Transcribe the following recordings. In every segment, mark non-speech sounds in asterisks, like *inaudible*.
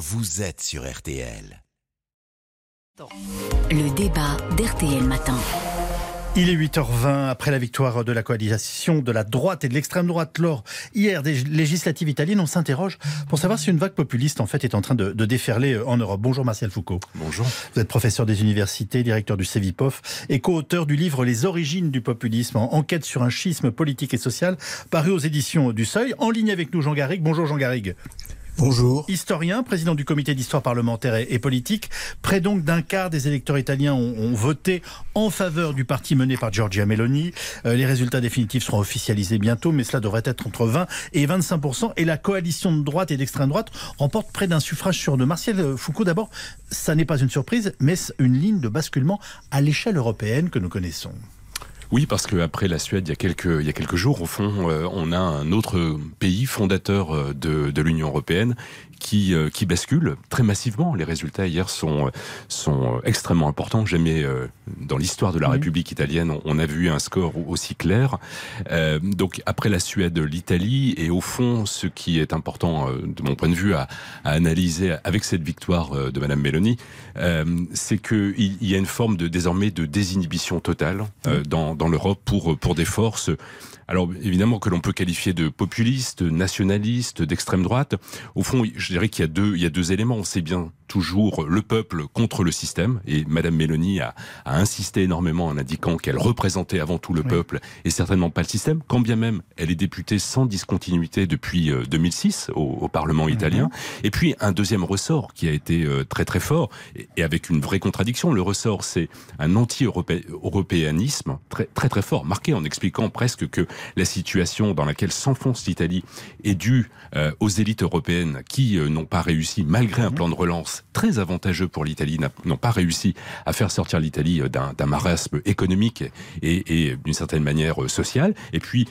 vous êtes sur RTL. Le débat d'RTL Matin. Il est 8h20 après la victoire de la coalition de la droite et de l'extrême droite lors hier des législatives italiennes. On s'interroge pour savoir si une vague populiste en fait est en train de, déferler en Europe. Bonjour Martial Foucault. Bonjour. Vous êtes professeur des universités, directeur du CEVIPOF et co-auteur du livre Les origines du populisme, enquête sur un schisme politique et social, paru aux éditions du Seuil. En ligne avec nous Jean Garrigue. Bonjour Jean Garrigue. Bonjour. Historien, président du comité d'histoire parlementaire et, politique. Près donc d'un quart des électeurs italiens ont, voté en faveur du parti mené par Giorgia Meloni. Euh, les résultats définitifs seront officialisés bientôt, mais cela devrait être entre 20 et 25% Et la coalition de droite et d'extrême droite remporte près d'un suffrage sur deux. Martial Foucault, d'abord, ça n'est pas une surprise, mais une ligne de basculement à l'échelle européenne que nous connaissons. Oui, parce qu'après la Suède, il y, a quelques, il y a quelques jours, au fond, euh, on a un autre pays fondateur euh, de, de l'Union européenne qui, euh, qui bascule très massivement. Les résultats hier sont, sont extrêmement importants. Jamais dans l'histoire de la République italienne, on, a vu un score aussi clair. donc après la Suède, l'Italie, et au fond, ce qui est important de mon point de vue à, à analyser avec cette victoire de Madame Meloni, c'est qu'il il y a une forme de désormais de désinhibition totale dans dans l'Europe pour, des forces alors évidemment que l'on peut qualifier de populiste, nationaliste, d'extrême droite. Au fond, je dirais qu'il y a deux, il y a deux éléments. On sait bien toujours le peuple contre le système, et Madame Mélanie a, a insisté énormément en indiquant qu'elle représentait avant tout le peuple et certainement pas le système, quand bien même elle est députée sans discontinuité depuis 2006 euh, au, Parlement mhm. italien. Et puis un deuxième ressort qui a été euh, très très fort et, avec une vraie contradiction. Le ressort, c'est un anti-européanisme très très très fort, marqué en expliquant presque que la situation dans laquelle s'enfonce l'Italie est due euh, aux élites européennes qui euh, n'ont pas réussi, malgré un mhm. plan de relance très avantageux pour l'Italie, n'ont pas réussi à faire sortir l'Italie euh, d'un marasme économique et, d'une certaine manière sociale. Et puis,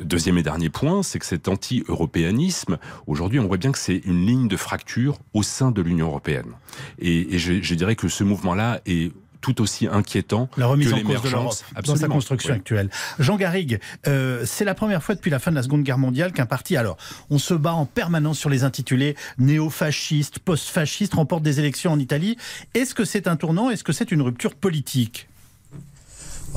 deuxième et dernier point, c'est que cet anti-européanisme, aujourd'hui, on voit bien que c'est une ligne de fracture au sein de l'Union européenne. Et, je dirais que ce mouvement-là est tout aussi inquiétant la remise que en cause de l'Europe dans sa construction actuelle. Jean Garrigue, euh, c'est la première fois depuis la fin de la Seconde Guerre mondiale qu'un parti, alors on se bat en permanence sur les intitulés néo-fascistes, post-fascistes, remporte des élections en Italie. Est-ce que c'est un tournant? Est-ce que c'est une rupture politique?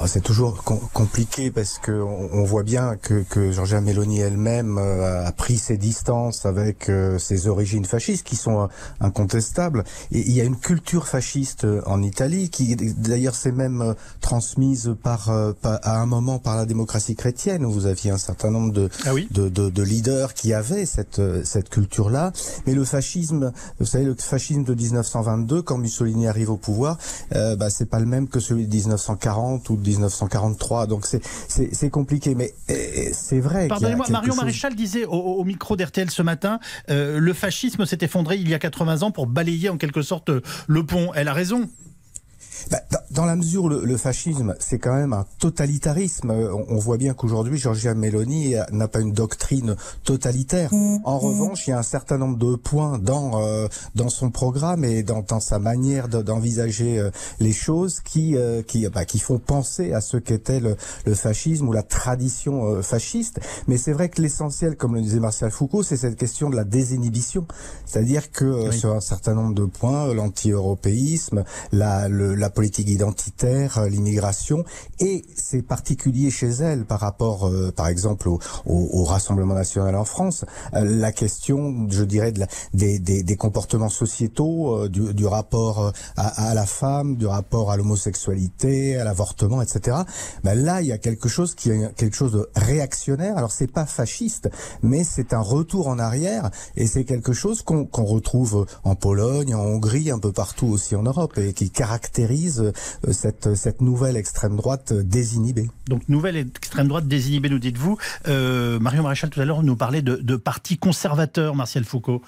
C'est toujours compliqué parce que on, voit bien que, que Giorgia Meloni elle-même euh, a pris ses distances avec euh, ses origines fascistes qui sont euh, incontestables. Et il y a une culture fasciste en Italie qui d'ailleurs s'est même transmise par, à un moment par la démocratie chrétienne où vous aviez un certain nombre de, ah de, de, de, leaders qui avaient cette, cette culture-là. Mais le fascisme, vous savez, le fascisme de 1922, quand Mussolini arrive au pouvoir, euh, bah, c'est pas le même que celui de 1940 ou 1943. Donc c'est compliqué, mais eh, c'est vrai. Pardonnez-moi, Marion Maréchal disait au, micro d'RTL ce matin, euh, le fascisme s'est effondré il y a 80 ans pour balayer en quelque sorte le pont. Elle a raison. Bah, dans la mesure où le, fascisme, c'est quand même un totalitarisme. Euh, on, voit bien qu'aujourd'hui, Giorgia Meloni n'a pas une doctrine totalitaire. En revanche, il y a un certain nombre de points dans euh, dans son programme et dans, dans sa manière d'envisager euh, les choses qui qui bah, qui font penser à ce qu'était le, le, fascisme ou la tradition fasciste. Mais c'est vrai que l'essentiel, comme le disait Martial Foucault, c'est cette question de la désinhibition, c'est-à-dire que sur un certain nombre de points, l'anti-européisme, la, le, la politique identitaire, euh, l'immigration, et c'est particulier chez elle par rapport, euh, par exemple, au, au, Rassemblement national en France, euh, la question, je dirais, de la, des, des, des, comportements sociétaux, du, du, rapport à, à, la femme, du rapport à l'homosexualité, à l'avortement, etc. Ben là, il y a quelque chose qui est quelque chose de réactionnaire. Alors c'est pas fasciste, mais c'est un retour en arrière, et c'est quelque chose qu'on qu'on retrouve en Pologne, en Hongrie, un peu partout aussi en Europe, et qui caractérise euh, cette, cette nouvelle extrême droite désinhibée. Donc nouvelle extrême droite désinhibée, nous dites-vous. Euh, Marion Maréchal tout à l'heure nous parlait de, de partis conservateurs, Martial Foucault.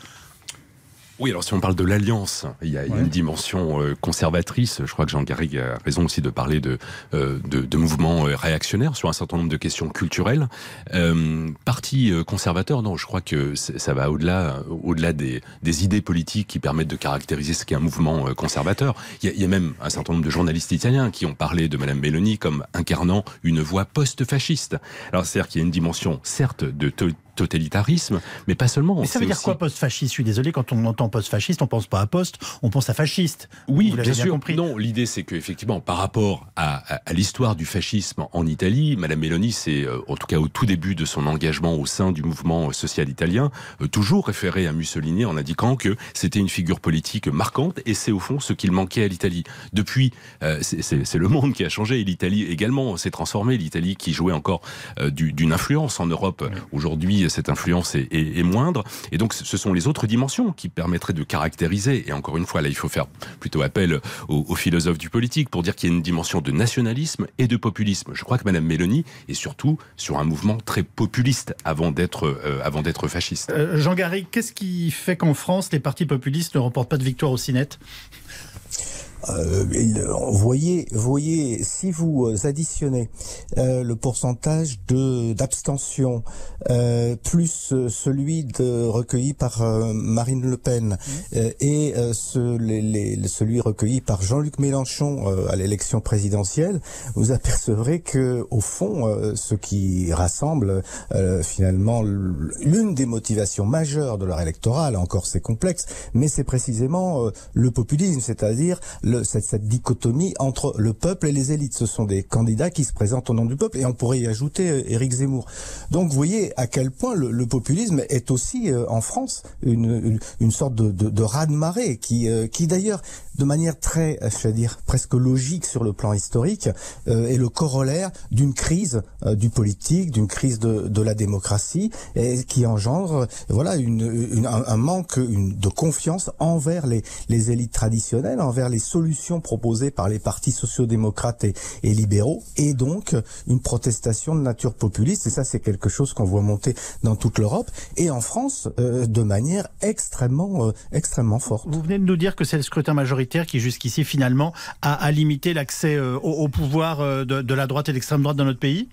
Oui, alors si on parle de l'alliance, il y a, une dimension euh, conservatrice. Je crois que Jean Garrigue a raison aussi de parler de, euh, de, de, mouvements euh, réactionnaires sur un certain nombre de questions culturelles. Euh, parti conservateur, non, je crois que ça va au-delà au-delà des, des, idées politiques qui permettent de caractériser ce qu'est un mouvement conservateur. Il y, a, il y, a, même un certain nombre de journalistes italiens qui ont parlé de Madame Meloni comme incarnant une voix post-fasciste. Alors c'est-à-dire qu'il y a une dimension, certes, de totalitarisme, mais pas seulement. Mais ça veut dire quoi post-fasciste? Je suis désolé, quand on entend post-fasciste, on pense pas à post, on pense à fasciste. Oui, bien sûr. compris. Non, l'idée c'est qu'effectivement, par rapport à, l'histoire du fascisme en Italie, Madame Meloni, c'est euh, en tout cas au tout début de son engagement au sein du mouvement social italien, euh, toujours référé à Mussolini en indiquant que c'était une figure politique marquante et c'est au fond ce qu'il manquait à l'Italie. Depuis, euh, c'est le monde qui a changé et l'Italie également s'est transformée. L'Italie qui jouait encore d'une influence en Europe, aujourd'hui cette influence est, moindre. Et donc ce sont les autres dimensions qui permettraient de caractériser, et encore une fois là il faut faire plutôt appel aux, philosophes du politique pour dire qu'il y a une dimension de nationalisme et de populisme. Je crois que Madame Mélanie est surtout sur un mouvement très populiste avant d'être euh, avant d'être fasciste. Euh, Jean Garry, qu'est-ce qui fait qu'en France les partis populistes ne remportent pas de victoire au Cinet euh, voyez, voyez, si vous euh, additionnez euh, le pourcentage de d'abstention euh, plus euh, celui de recueilli par Marine Le Pen mmh. et ce, les, les, celui recueilli par Jean-Luc Mélenchon à l'élection présidentielle, vous apercevrez que au fond, ce qui rassemble finalement l'une des motivations majeures de leur électorat, encore c'est complexe, mais c'est précisément le populisme, c'est-à-dire cette, dichotomie entre le peuple et les élites. Ce sont des candidats qui se présentent au nom du peuple et on pourrait y ajouter euh, Éric Zemmour. Donc vous voyez à quel point le, populisme est aussi euh, en France une, sorte de, de, de raz-de-marée qui, euh, qui d'ailleurs de manière très, je vais dire, presque logique sur le plan historique, est le corollaire d'une crise du politique, d'une crise de, la démocratie, et qui engendre voilà un, manque de confiance envers les, élites traditionnelles, envers les solutions proposées par les partis sociaux-démocrates et, libéraux, et donc une protestation de nature populiste. Et ça, c'est quelque chose qu'on voit monter dans toute l'Europe et en France euh, de manière extrêmement, euh, extrêmement forte. Vous venez de nous dire que c'est le scrutin majoritaire qui, jusqu'ici, finalement, a, limité l'accès euh, au, pouvoir de la droite et de l'extrême droite dans notre pays?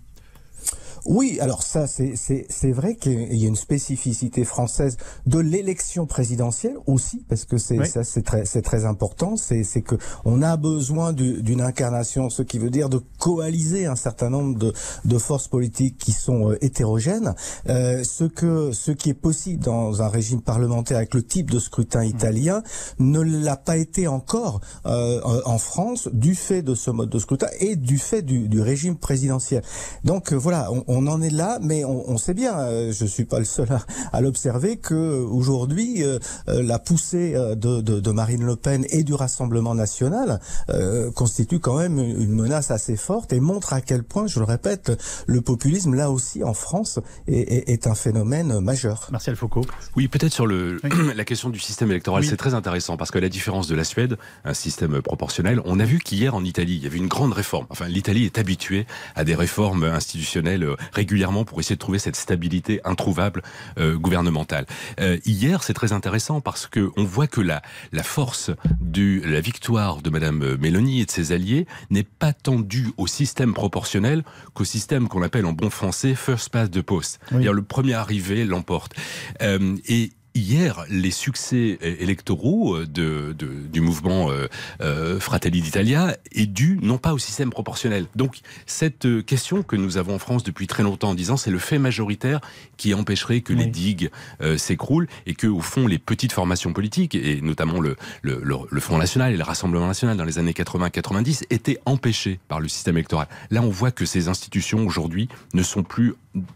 Oui, alors ça, c'est vrai qu'il y a une spécificité française de l'élection présidentielle aussi, parce que c'est ça, c'est très, c'est très important. C'est que on a besoin d'une incarnation, ce qui veut dire de coaliser un certain nombre de, de forces politiques qui sont euh, hétérogènes. Euh, ce que ce qui est possible dans un régime parlementaire avec le type de scrutin mmh. italien ne l'a pas été encore euh, en France du fait de ce mode de scrutin et du fait du, du régime présidentiel. Donc euh, voilà, on, on en est là, mais on, on sait bien, euh, je suis pas le seul à, à l'observer, que aujourd'hui euh, euh, la poussée de, de, de, Marine Le Pen et du Rassemblement national euh, constitue quand même une menace assez forte et montre à quel point, je le répète, le populisme là aussi en France est, est, est un phénomène majeur. Martial Foucault. Oui, peut-être sur le *clears throat* la question du système électoral, oui. c'est très intéressant parce que la différence de la Suède, un système proportionnel, on a vu qu'hier en Italie, il y avait une grande réforme. Enfin, l'Italie est habituée à des réformes institutionnelles régulièrement pour essayer de trouver cette stabilité introuvable euh, gouvernementale. Euh, hier, c'est très intéressant parce que on voit que la, la force de la victoire de Madame Mélanie et de ses alliés n'est pas tant due au système proportionnel qu'au système qu'on appelle en bon français first past the post. Oui. C'est-à-dire le premier arrivé l'emporte. Euh, et hier, les succès électoraux euh, de, de, du mouvement euh, euh, Fratelli d'Italia est dû non pas au système proportionnel. Donc cette euh, question que nous avons en France depuis très longtemps en disant c'est le fait majoritaire qui empêcherait que oui. les digues euh, s'écroulent et que au fond les petites formations politiques et notamment le, le, le, le Front National et le Rassemblement National dans les années 80-90 étaient empêchés par le système électoral. Là on voit que ces institutions aujourd'hui ne sont plus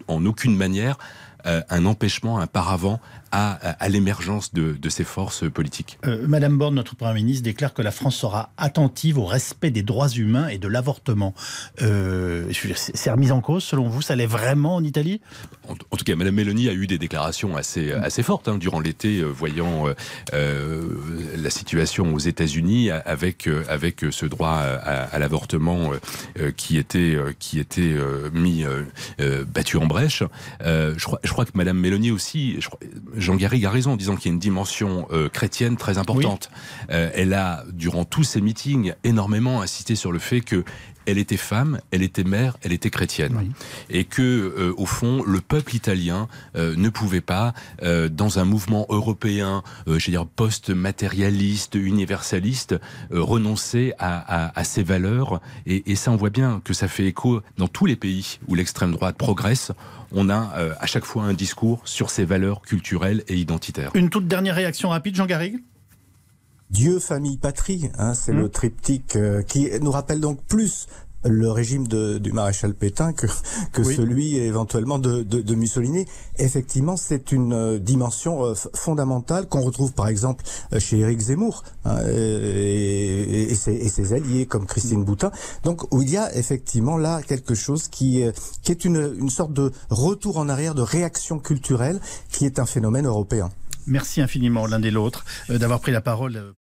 en aucune manière euh, un empêchement, un paravent à, à l'émergence de, de, ces forces politiques. Euh, Madame Borne, notre Premier ministre, déclare que la France sera attentive au respect des droits humains et de l'avortement. Euh, c'est remis en cause, selon vous Ça l'est vraiment en Italie? En, en, tout cas, Madame Mélanie a eu des déclarations assez, assez fortes hein, durant l'été, voyant la situation aux États-Unis avec, avec ce droit à, à l'avortement qui était, qui était mis, battu en brèche. je crois je crois que Madame Mélanie aussi, Jean Garrigue a raison en disant qu'il y a une dimension euh, chrétienne très importante. Oui. Euh, elle a, durant tous ses meetings, énormément insisté sur le fait que elle était femme, elle était mère, elle était chrétienne. Et que, euh, au fond, le peuple italien euh, ne pouvait pas, euh, dans un mouvement européen, je veux dire, post-matérialiste, universaliste, renoncer à, à, ses valeurs. Et, et, ça, on voit bien que ça fait écho dans tous les pays où l'extrême droite progresse. On a à chaque fois un discours sur ses valeurs culturelles et identitaires. Une toute dernière réaction rapide, Jean Garrigue? Dieu, famille, patrie, hein, c'est le mmh. triptyque euh, qui nous rappelle donc plus le régime de, du maréchal Pétain que, que celui éventuellement de, de, de Mussolini. Effectivement, c'est une euh, dimension euh, fondamentale qu'on retrouve par exemple chez Éric Zemmour hein, et, et, ses, et, ses, alliés comme Christine Boutin. Donc où il y a effectivement là quelque chose qui, qui est une, une sorte de retour en arrière, de réaction culturelle qui est un phénomène européen. Merci infiniment l'un et l'autre d'avoir pris la parole.